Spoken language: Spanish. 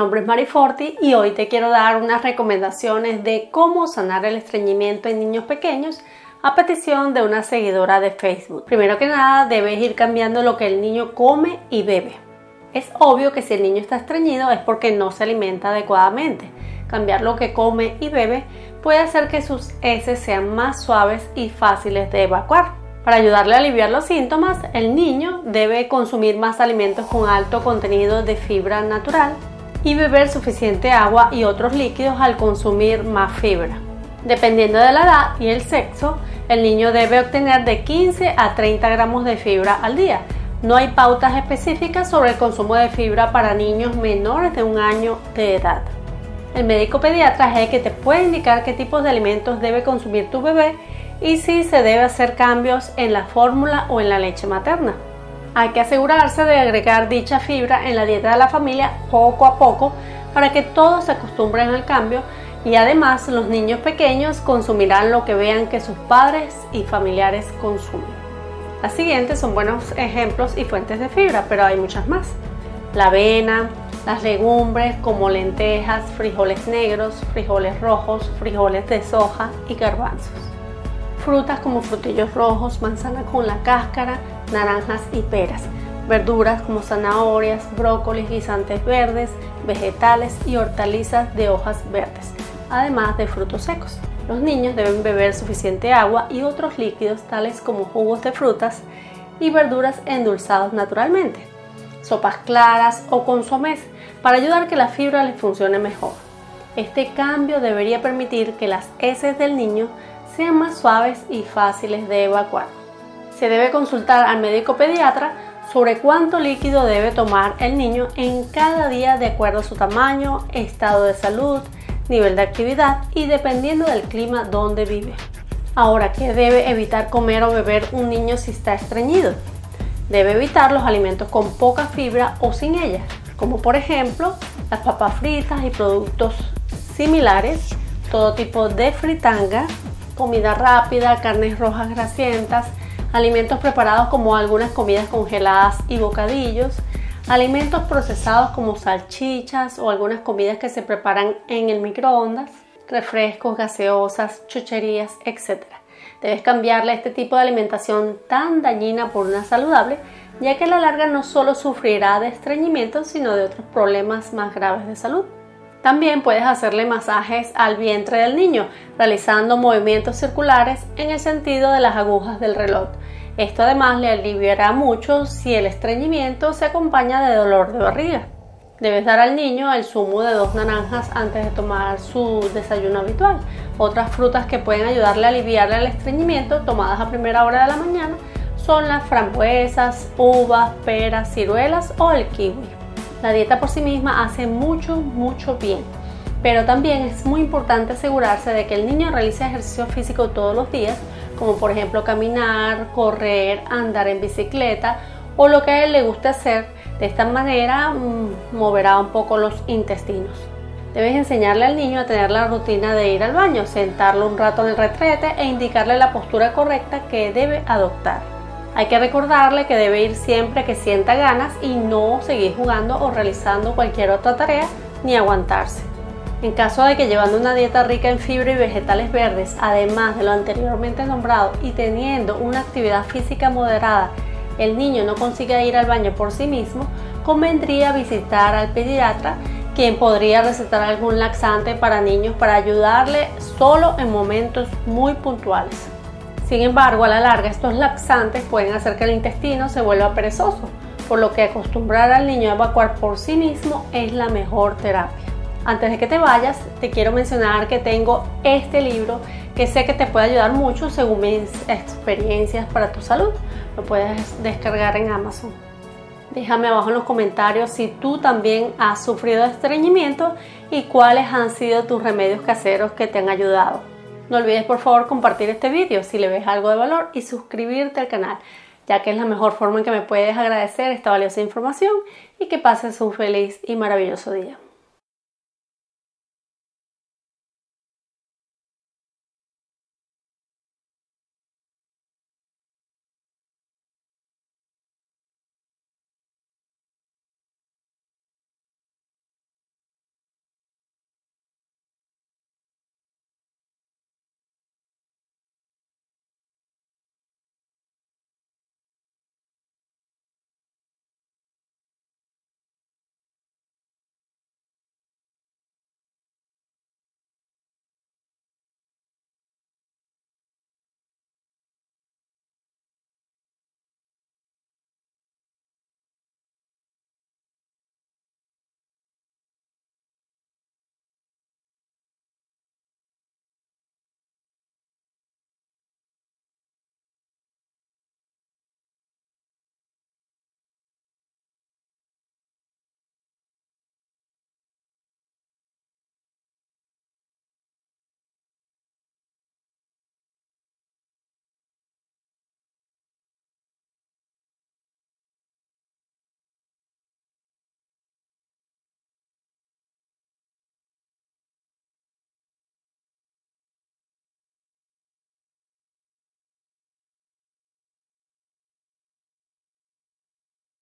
nombre es Mari Forti y hoy te quiero dar unas recomendaciones de cómo sanar el estreñimiento en niños pequeños a petición de una seguidora de Facebook. Primero que nada, debes ir cambiando lo que el niño come y bebe. Es obvio que si el niño está estreñido es porque no se alimenta adecuadamente. Cambiar lo que come y bebe puede hacer que sus heces sean más suaves y fáciles de evacuar. Para ayudarle a aliviar los síntomas, el niño debe consumir más alimentos con alto contenido de fibra natural y beber suficiente agua y otros líquidos al consumir más fibra. Dependiendo de la edad y el sexo, el niño debe obtener de 15 a 30 gramos de fibra al día. No hay pautas específicas sobre el consumo de fibra para niños menores de un año de edad. El médico pediatra es el que te puede indicar qué tipos de alimentos debe consumir tu bebé y si se debe hacer cambios en la fórmula o en la leche materna. Hay que asegurarse de agregar dicha fibra en la dieta de la familia poco a poco para que todos se acostumbren al cambio y además los niños pequeños consumirán lo que vean que sus padres y familiares consumen. Las siguientes son buenos ejemplos y fuentes de fibra, pero hay muchas más. La avena, las legumbres como lentejas, frijoles negros, frijoles rojos, frijoles de soja y garbanzos. Frutas como frutillos rojos, manzana con la cáscara, naranjas y peras. Verduras como zanahorias, brócolis, guisantes verdes, vegetales y hortalizas de hojas verdes, además de frutos secos. Los niños deben beber suficiente agua y otros líquidos tales como jugos de frutas y verduras endulzados naturalmente, sopas claras o consomés para ayudar a que la fibra les funcione mejor. Este cambio debería permitir que las heces del niño sean más suaves y fáciles de evacuar se debe consultar al médico pediatra sobre cuánto líquido debe tomar el niño en cada día de acuerdo a su tamaño, estado de salud, nivel de actividad y dependiendo del clima donde vive. Ahora, ¿qué debe evitar comer o beber un niño si está estreñido? Debe evitar los alimentos con poca fibra o sin ella, como por ejemplo las papas fritas y productos similares, todo tipo de fritanga, comida rápida, carnes rojas grasientas, alimentos preparados como algunas comidas congeladas y bocadillos, alimentos procesados como salchichas o algunas comidas que se preparan en el microondas, refrescos, gaseosas, chucherías, etc. Debes cambiarle este tipo de alimentación tan dañina por una saludable, ya que a la larga no solo sufrirá de estreñimiento, sino de otros problemas más graves de salud. También puedes hacerle masajes al vientre del niño, realizando movimientos circulares en el sentido de las agujas del reloj. Esto además le aliviará mucho si el estreñimiento se acompaña de dolor de barriga. Debes dar al niño el zumo de dos naranjas antes de tomar su desayuno habitual. Otras frutas que pueden ayudarle a aliviarle el estreñimiento tomadas a primera hora de la mañana son las frambuesas, uvas, peras, ciruelas o el kiwi. La dieta por sí misma hace mucho, mucho bien, pero también es muy importante asegurarse de que el niño realice ejercicio físico todos los días, como por ejemplo caminar, correr, andar en bicicleta o lo que a él le guste hacer. De esta manera mm, moverá un poco los intestinos. Debes enseñarle al niño a tener la rutina de ir al baño, sentarlo un rato en el retrete e indicarle la postura correcta que debe adoptar. Hay que recordarle que debe ir siempre que sienta ganas y no seguir jugando o realizando cualquier otra tarea ni aguantarse. En caso de que llevando una dieta rica en fibra y vegetales verdes, además de lo anteriormente nombrado y teniendo una actividad física moderada, el niño no consiga ir al baño por sí mismo, convendría visitar al pediatra quien podría recetar algún laxante para niños para ayudarle solo en momentos muy puntuales. Sin embargo, a la larga estos laxantes pueden hacer que el intestino se vuelva perezoso, por lo que acostumbrar al niño a evacuar por sí mismo es la mejor terapia. Antes de que te vayas, te quiero mencionar que tengo este libro que sé que te puede ayudar mucho según mis experiencias para tu salud. Lo puedes descargar en Amazon. Déjame abajo en los comentarios si tú también has sufrido estreñimiento y cuáles han sido tus remedios caseros que te han ayudado. No olvides por favor compartir este vídeo si le ves algo de valor y suscribirte al canal, ya que es la mejor forma en que me puedes agradecer esta valiosa información y que pases un feliz y maravilloso día.